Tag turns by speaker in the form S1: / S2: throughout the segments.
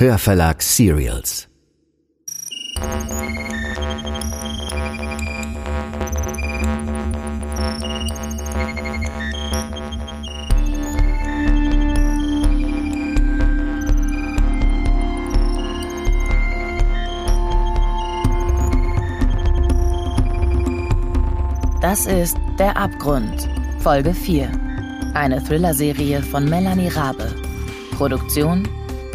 S1: Hörverlag Serials.
S2: Das ist Der Abgrund, Folge 4. Eine Thriller-Serie von Melanie Rabe. Produktion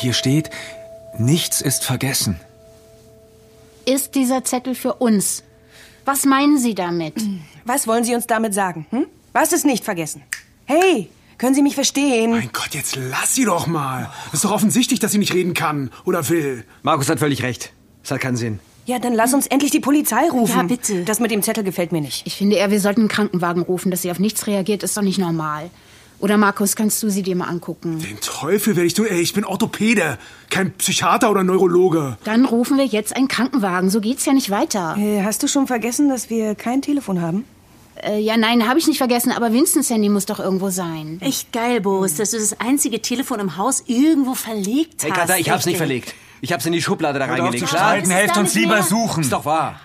S3: Hier steht, nichts ist vergessen.
S4: Ist dieser Zettel für uns? Was meinen Sie damit?
S5: Was wollen Sie uns damit sagen? Hm? Was ist nicht vergessen? Hey, können Sie mich verstehen?
S6: Mein Gott, jetzt lass sie doch mal. Ist doch offensichtlich, dass sie nicht reden kann oder will.
S7: Markus hat völlig recht. Es hat keinen Sinn.
S5: Ja, dann lass uns endlich die Polizei rufen.
S4: Ja, bitte.
S5: Das mit dem Zettel gefällt mir nicht.
S4: Ich finde eher, wir sollten einen Krankenwagen rufen. Dass sie auf nichts reagiert, ist doch nicht normal. Oder Markus, kannst du sie dir mal angucken?
S6: Den Teufel werde ich tun. Ey, ich bin Orthopäde, kein Psychiater oder Neurologe.
S4: Dann rufen wir jetzt einen Krankenwagen. So geht's ja nicht weiter.
S5: Äh, hast du schon vergessen, dass wir kein Telefon haben?
S4: Äh, ja, nein, habe ich nicht vergessen. Aber Vinstens Handy muss doch irgendwo sein.
S8: Echt geil, Boris, dass du das einzige Telefon im Haus irgendwo verlegt
S7: Hey,
S8: hast.
S7: Katha, ich hab's nicht verlegt. Ich hab's in die Schublade da reingelegt. Klar?
S3: helft uns lieber
S8: mehr?
S3: suchen.
S7: Ist doch wahr.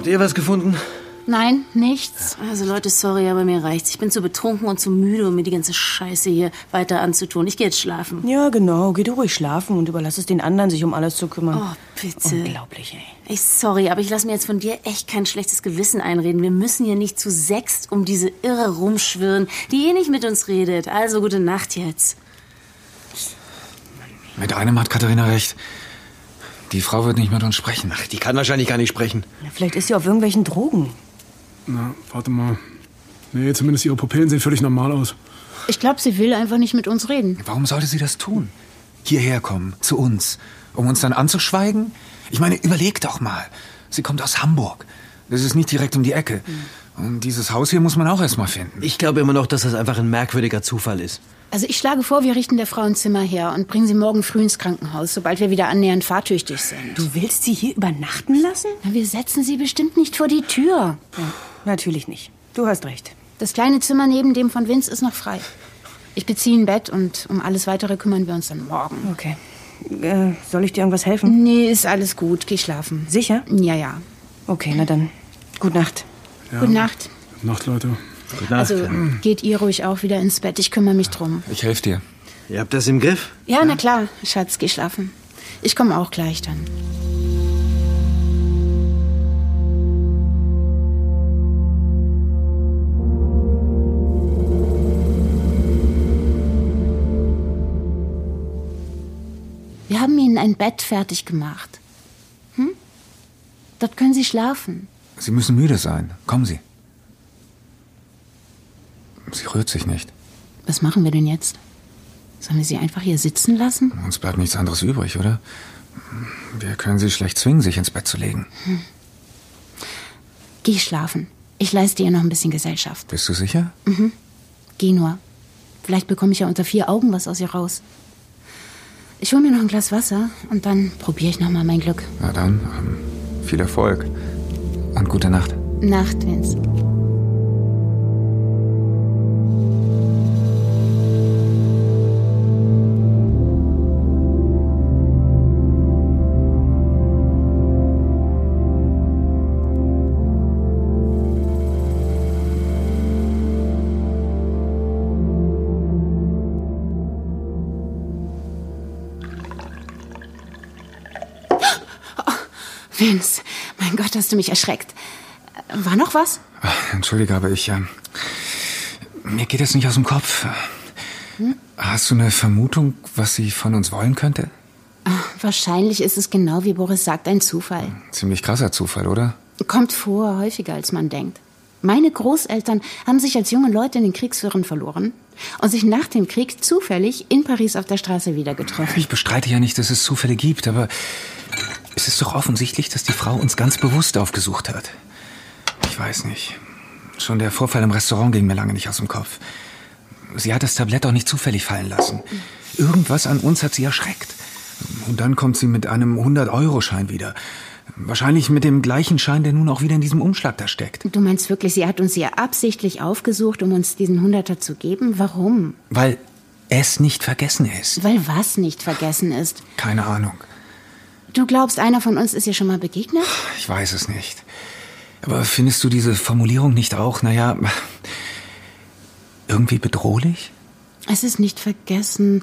S9: Habt ihr was gefunden?
S4: Nein, nichts.
S8: Also Leute, sorry, aber mir reicht's. Ich bin zu betrunken und zu müde, um mir die ganze Scheiße hier weiter anzutun. Ich gehe jetzt schlafen.
S5: Ja, genau. Geh du ruhig schlafen und überlass es den anderen, sich um alles zu kümmern.
S8: Oh, bitte.
S5: Unglaublich, ey.
S8: Ey, sorry, aber ich lasse mir jetzt von dir echt kein schlechtes Gewissen einreden. Wir müssen hier nicht zu sechst um diese Irre rumschwirren, die eh nicht mit uns redet. Also gute Nacht jetzt.
S3: Mit einem hat Katharina recht. Die Frau wird nicht mit uns sprechen.
S9: Die kann wahrscheinlich gar nicht sprechen.
S5: Na, vielleicht ist sie auf irgendwelchen Drogen.
S6: Na, warte mal. Nee, zumindest ihre Pupillen sehen völlig normal aus.
S4: Ich glaube, sie will einfach nicht mit uns reden.
S3: Warum sollte sie das tun? Hierher kommen, zu uns, um uns dann anzuschweigen? Ich meine, überleg doch mal. Sie kommt aus Hamburg. Das ist nicht direkt um die Ecke. Und dieses Haus hier muss man auch erst mal finden.
S9: Ich glaube immer noch, dass das einfach ein merkwürdiger Zufall ist.
S4: Also ich schlage vor, wir richten der Frau ein Zimmer her und bringen sie morgen früh ins Krankenhaus, sobald wir wieder annähernd fahrtüchtig sind.
S5: Du willst sie hier übernachten lassen?
S4: Na, wir setzen sie bestimmt nicht vor die Tür.
S5: Natürlich nicht. Du hast recht.
S4: Das kleine Zimmer neben dem von Vince ist noch frei. Ich beziehe ein Bett und um alles weitere kümmern wir uns dann morgen.
S5: Okay. Äh, soll ich dir irgendwas helfen?
S4: Nee, ist alles gut. Geh schlafen.
S5: Sicher?
S4: Ja, ja.
S5: Okay, na dann. Gute Nacht.
S4: Gute Nacht.
S6: Gute Nacht, Leute.
S9: Gute Nacht.
S4: Also geht ihr ruhig auch wieder ins Bett. Ich kümmere mich drum.
S3: Ich helfe dir.
S9: Ihr habt das im Griff?
S4: Ja, na klar. Schatz, geh schlafen. Ich komme auch gleich dann. Wir haben Ihnen ein Bett fertig gemacht. Hm? Dort können Sie schlafen.
S3: Sie müssen müde sein. Kommen Sie. Sie rührt sich nicht.
S4: Was machen wir denn jetzt? Sollen wir sie einfach hier sitzen lassen?
S3: Uns bleibt nichts anderes übrig, oder? Wir können sie schlecht zwingen, sich ins Bett zu legen.
S4: Geh schlafen. Ich leiste ihr noch ein bisschen Gesellschaft.
S3: Bist du sicher?
S4: Geh nur. Vielleicht bekomme ich ja unter vier Augen was aus ihr raus. Ich hole mir noch ein Glas Wasser und dann probiere ich noch mal mein Glück.
S3: Na dann, ähm, viel Erfolg. Und gute Nacht.
S4: Nacht, Vince. Vince, Gott, hast du mich erschreckt. War noch was?
S3: Ach, Entschuldige, aber ich. Äh, mir geht es nicht aus dem Kopf.
S4: Hm?
S3: Hast du eine Vermutung, was sie von uns wollen könnte?
S4: Ach, wahrscheinlich ist es genau wie Boris sagt, ein Zufall.
S3: Ziemlich krasser Zufall, oder?
S4: Kommt vor, häufiger als man denkt. Meine Großeltern haben sich als junge Leute in den Kriegswirren verloren und sich nach dem Krieg zufällig in Paris auf der Straße wieder getroffen.
S3: Ich bestreite ja nicht, dass es Zufälle gibt, aber es ist doch offensichtlich, dass die Frau uns ganz bewusst aufgesucht hat. Ich weiß nicht. Schon der Vorfall im Restaurant ging mir lange nicht aus dem Kopf. Sie hat das Tablett auch nicht zufällig fallen lassen. Irgendwas an uns hat sie erschreckt. Und dann kommt sie mit einem 100-Euro-Schein wieder. Wahrscheinlich mit dem gleichen Schein, der nun auch wieder in diesem Umschlag da steckt.
S4: Du meinst wirklich, sie hat uns hier absichtlich aufgesucht, um uns diesen Hunderter zu geben? Warum?
S3: Weil es nicht vergessen ist.
S4: Weil was nicht vergessen ist?
S3: Keine Ahnung.
S4: Du glaubst, einer von uns ist ihr schon mal begegnet?
S3: Ich weiß es nicht. Aber findest du diese Formulierung nicht auch, naja, irgendwie bedrohlich?
S4: Es ist nicht vergessen.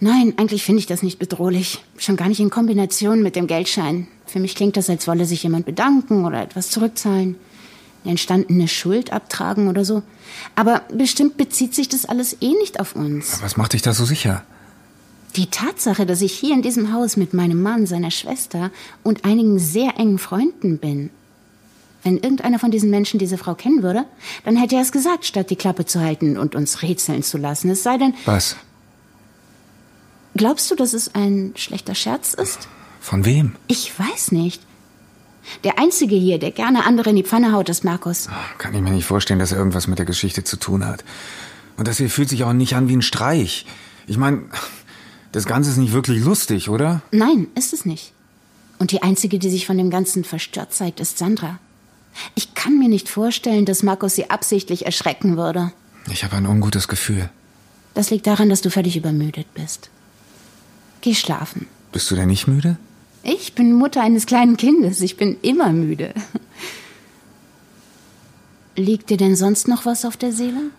S4: Nein, eigentlich finde ich das nicht bedrohlich. Schon gar nicht in Kombination mit dem Geldschein. Für mich klingt das, als wolle sich jemand bedanken oder etwas zurückzahlen. Eine entstandene Schuld abtragen oder so. Aber bestimmt bezieht sich das alles eh nicht auf uns.
S3: Was macht dich da so sicher?
S4: Die Tatsache, dass ich hier in diesem Haus mit meinem Mann, seiner Schwester und einigen sehr engen Freunden bin. Wenn irgendeiner von diesen Menschen diese Frau kennen würde, dann hätte er es gesagt, statt die Klappe zu halten und uns rätseln zu lassen. Es sei denn.
S3: Was?
S4: Glaubst du, dass es ein schlechter Scherz ist?
S3: Von wem?
S4: Ich weiß nicht. Der Einzige hier, der gerne andere in die Pfanne haut, ist Markus.
S3: Kann ich mir nicht vorstellen, dass er irgendwas mit der Geschichte zu tun hat. Und das hier fühlt sich auch nicht an wie ein Streich. Ich meine, das Ganze ist nicht wirklich lustig, oder?
S4: Nein, ist es nicht. Und die Einzige, die sich von dem Ganzen verstört zeigt, ist Sandra. Ich kann mir nicht vorstellen, dass Markus sie absichtlich erschrecken würde.
S3: Ich habe ein ungutes Gefühl.
S4: Das liegt daran, dass du völlig übermüdet bist. Geh schlafen.
S3: Bist du denn nicht müde?
S4: Ich bin Mutter eines kleinen Kindes. Ich bin immer müde. Liegt dir denn sonst noch was auf der Seele?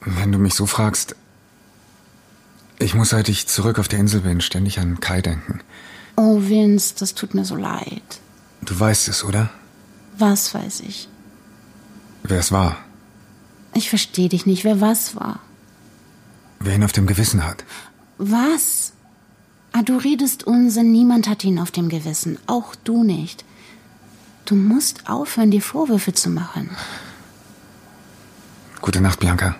S3: Wenn du mich so fragst. Ich muss, seit ich zurück auf der Insel bin, ständig an Kai denken.
S4: Oh, Vince, das tut mir so leid.
S3: Du weißt es, oder?
S4: Was weiß ich?
S3: Wer es war.
S4: Ich verstehe dich nicht, wer was war.
S3: Wer ihn auf dem Gewissen hat.
S4: Was? Ah, du redest Unsinn, niemand hat ihn auf dem Gewissen, auch du nicht. Du musst aufhören, dir Vorwürfe zu machen.
S3: Gute Nacht, Bianca.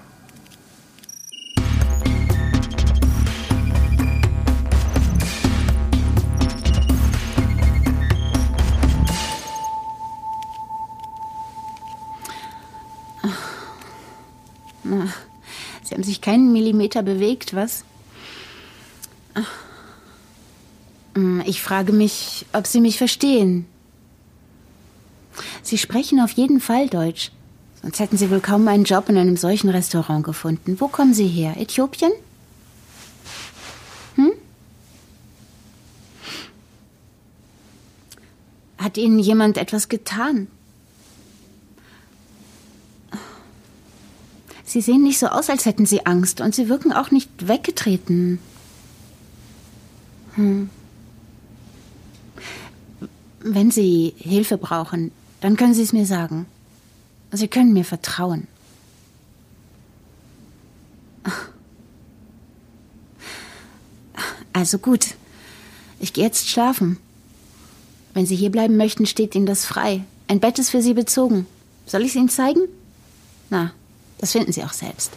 S4: Keinen Millimeter bewegt, was? Hm, Ich frage mich, ob Sie mich verstehen. Sie sprechen auf jeden Fall Deutsch. Sonst hätten Sie wohl kaum einen Job in einem solchen Restaurant gefunden. Wo kommen Sie her? Äthiopien? Hm? Hat Ihnen jemand etwas getan? Sie sehen nicht so aus, als hätten Sie Angst und Sie wirken auch nicht weggetreten. Hm. Wenn Sie Hilfe brauchen, dann können Sie es mir sagen. Sie können mir vertrauen. Also gut. Ich gehe jetzt schlafen. Wenn Sie hier bleiben möchten, steht Ihnen das frei. Ein Bett ist für Sie bezogen. Soll ich es Ihnen zeigen? Na, das finden Sie auch selbst.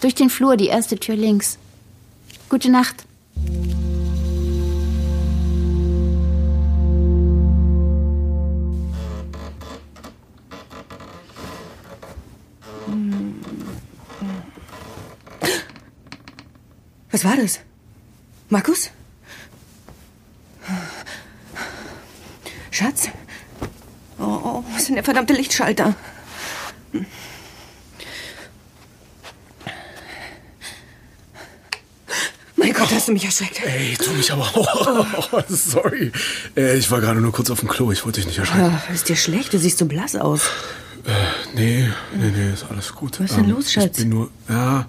S4: Durch den Flur, die erste Tür links. Gute Nacht.
S5: Was war das? Markus? Schatz? Oh, oh, was ist denn der verdammte Lichtschalter? Mein Gott, hast du mich erschreckt.
S6: Ey, tu mich aber auch. Oh, sorry. Äh, ich war gerade nur kurz auf dem Klo. Ich wollte dich nicht erschrecken.
S5: Ah, ist dir schlecht? Du siehst so blass aus.
S6: Nee, nee, nee, ist alles gut. Ähm,
S5: Was ist denn los, Schatz?
S6: Ich bin nur. Ja.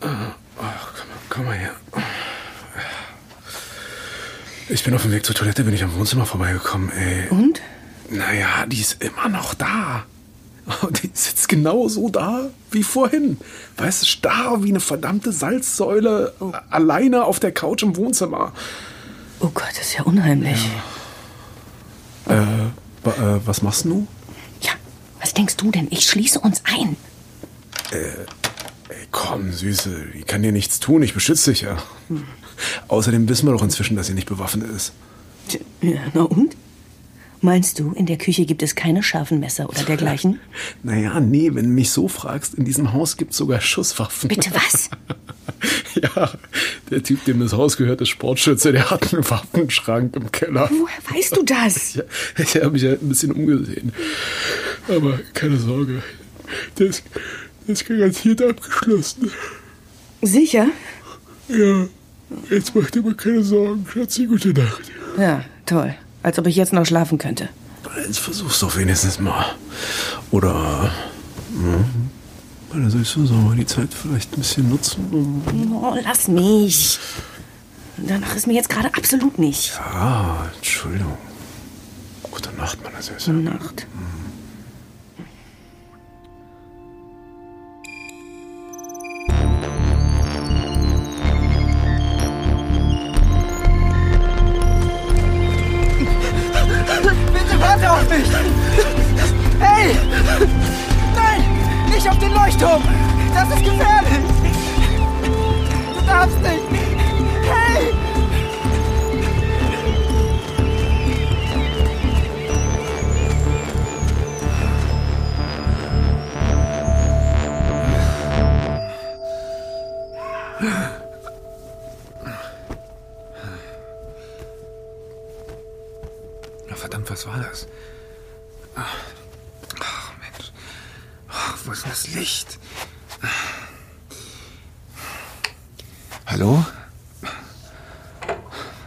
S6: Äh, Ach, mal- komm mal her. Ich bin auf dem Weg zur Toilette, bin ich am Wohnzimmer vorbeigekommen, ey.
S5: Und?
S6: Naja, die ist immer noch da. Und die sitzt genauso da wie vorhin. Weißt du, starr wie eine verdammte Salzsäule, alleine auf der Couch im Wohnzimmer.
S5: Oh Gott, das ist ja unheimlich.
S6: Äh, wa- äh, was machst du?
S5: Ja, was denkst du denn? Ich schließe uns ein.
S6: Ey, komm, Süße, die kann dir nichts tun, ich beschütze dich ja. Außerdem wissen wir doch inzwischen, dass sie nicht bewaffnet ist.
S5: Ja, na und? Meinst du, in der Küche gibt es keine scharfen Messer oder dergleichen?
S6: Naja, nee, wenn du mich so fragst, in diesem Haus gibt's sogar Schusswaffen.
S5: Bitte was?
S6: Ja, der Typ, dem das Haus gehört, ist Sportschütze, der hat einen Waffenschrank im Keller.
S5: Woher weißt du das?
S6: Ja, ich habe mich halt ein bisschen umgesehen. Aber keine Sorge, das, das ist garantiert abgeschlossen.
S5: Sicher?
S6: Ja, jetzt macht dir mal keine Sorgen, Schatzi, gute Nacht.
S5: Ja, toll. Als ob ich jetzt noch schlafen könnte.
S6: Jetzt versuch's doch wenigstens mal. Oder, hm, oder sollst du so mal die Zeit vielleicht ein bisschen nutzen, um...
S5: Oh, lass mich. Danach ist mir jetzt gerade absolut nicht.
S6: Ah, Entschuldigung. Gute Nacht, meine Süße.
S5: Gute Nacht.
S10: Bitte auf den Leuchtturm! Das ist gefährlich! Du darfst nicht!
S3: Ach, wo ist denn das Licht? Hallo?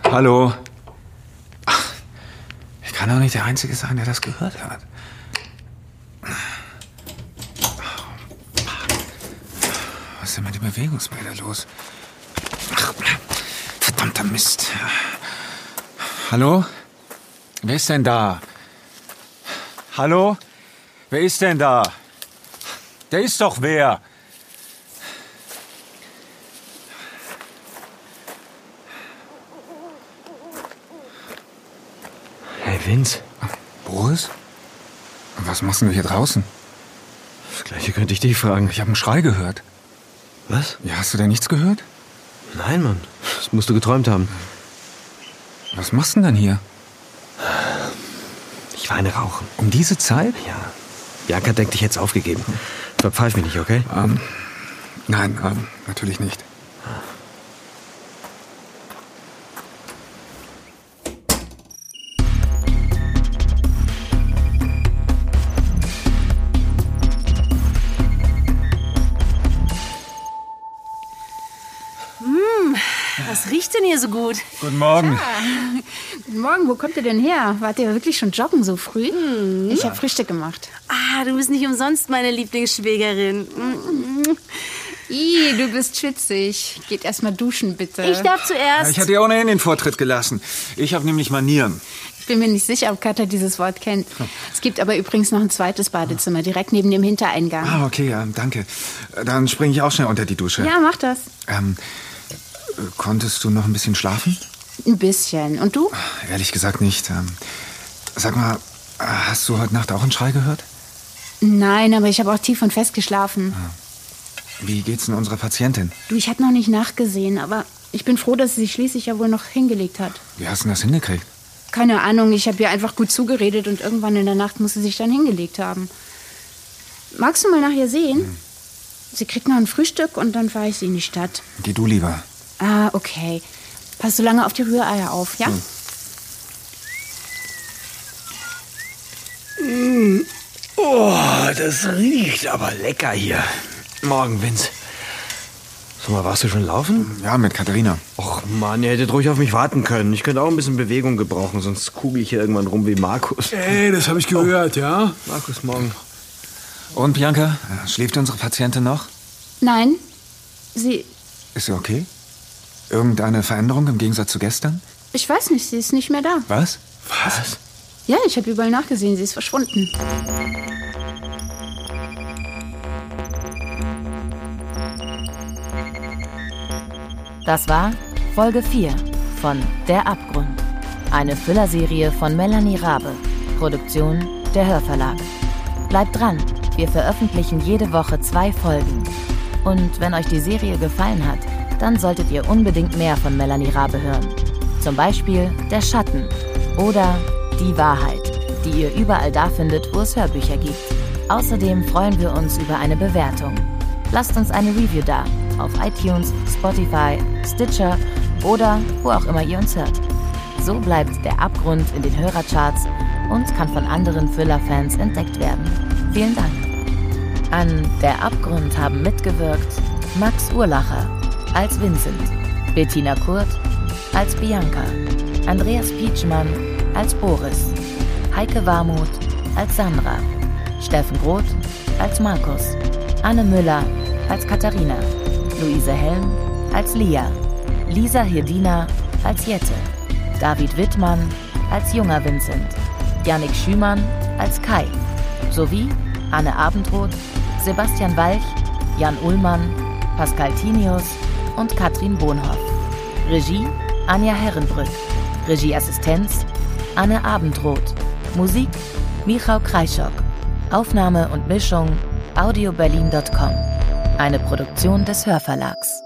S3: Hallo? Ich kann doch nicht der Einzige sein, der das gehört hat. Was ist denn mit dem Bewegungsmelder los? Ach, verdammter Mist. Hallo? Wer ist denn da? Hallo? Wer ist denn da? Der ist doch wer.
S9: Hey, Vince.
S3: Boris? Was machst denn du hier draußen?
S9: Das gleiche könnte ich dich fragen.
S3: Ich habe einen Schrei gehört.
S9: Was?
S3: Ja, hast du denn nichts gehört?
S9: Nein, Mann. Das musst du geträumt haben.
S3: Was machst du denn dann hier?
S9: Ich war eine rauchen.
S3: Um diese Zeit?
S9: Ja. Bianca denkt, ich hätte es aufgegeben. Verpfeif mich nicht, okay?
S3: Ähm, nein, ähm, natürlich nicht.
S8: Was riecht denn hier so gut?
S3: Guten Morgen.
S4: Guten Morgen, wo kommt ihr denn her? Wart ihr wirklich schon joggen so früh?
S8: Hm.
S4: Ich habe Frühstück gemacht.
S8: Du bist nicht umsonst meine Lieblingsschwägerin.
S4: Ih, du bist schwitzig. Geht erst mal duschen, bitte.
S8: Ich darf zuerst.
S3: Ich hatte dir ohnehin den Vortritt gelassen. Ich habe nämlich Manieren.
S4: Ich bin mir nicht sicher, ob Katja dieses Wort kennt. Es gibt aber übrigens noch ein zweites Badezimmer, direkt neben dem Hintereingang.
S3: Ah, okay, ähm, danke. Dann springe ich auch schnell unter die Dusche.
S4: Ja, mach das.
S3: Ähm, äh, konntest du noch ein bisschen schlafen?
S4: Ein bisschen. Und du?
S3: Ehrlich gesagt nicht. Ähm, sag mal, hast du heute Nacht auch einen Schrei gehört?
S4: Nein, aber ich habe auch tief und fest geschlafen.
S3: Wie geht's denn unserer Patientin?
S4: Du, ich habe noch nicht nachgesehen, aber ich bin froh, dass sie sich schließlich ja wohl noch hingelegt hat.
S3: Wie hast du denn das hingekriegt?
S4: Keine Ahnung, ich habe ihr einfach gut zugeredet und irgendwann in der Nacht muss sie sich dann hingelegt haben. Magst du mal nach ihr sehen? Sie kriegt noch ein Frühstück und dann fahre ich sie in die Stadt.
S3: Geh du lieber.
S4: Ah, okay. Pass so lange auf die Rühreier auf, ja?
S9: Oh, das riecht aber lecker hier. Morgen, Vince. Sag mal, warst du schon laufen?
S3: Ja, mit Katharina.
S9: Och Mann, ihr hättet ruhig auf mich warten können. Ich könnte auch ein bisschen Bewegung gebrauchen, sonst kugel ich hier irgendwann rum wie Markus.
S6: Ey, das habe ich gehört, ja?
S9: Markus, morgen.
S3: Und Bianca, schläft unsere Patientin noch?
S4: Nein. Sie.
S3: Ist sie okay? Irgendeine Veränderung im Gegensatz zu gestern?
S4: Ich weiß nicht, sie ist nicht mehr da.
S3: Was?
S6: Was?
S4: Ja, ich habe überall nachgesehen, sie ist verschwunden.
S2: Das war Folge 4 von Der Abgrund. Eine Füllerserie von Melanie Rabe. Produktion der Hörverlag. Bleibt dran, wir veröffentlichen jede Woche zwei Folgen. Und wenn euch die Serie gefallen hat, dann solltet ihr unbedingt mehr von Melanie Rabe hören. Zum Beispiel Der Schatten oder Die Wahrheit, die ihr überall da findet, wo es Hörbücher gibt. Außerdem freuen wir uns über eine Bewertung. Lasst uns eine Review da auf iTunes, Spotify, Stitcher oder wo auch immer ihr uns hört. So bleibt der Abgrund in den Hörercharts und kann von anderen Thriller-Fans entdeckt werden. Vielen Dank. An Der Abgrund haben mitgewirkt Max Urlacher als Vincent, Bettina Kurt als Bianca, Andreas Pietschmann als Boris, Heike Warmuth als Sandra, Steffen Groth als Markus, Anne Müller als Katharina, Luise Helm als Lia, Lisa Hirdina als Jette, David Wittmann als junger Vincent, Yannick Schümann als Kai, sowie Anne Abendroth, Sebastian Walch, Jan Ullmann, Pascal Tinius und Katrin Bohnhoff. Regie Anja Herrenbrück. Regieassistenz Anne Abendroth. Musik Michał Kreischock. Aufnahme und Mischung audioberlin.com. Eine Produktion des Hörverlags.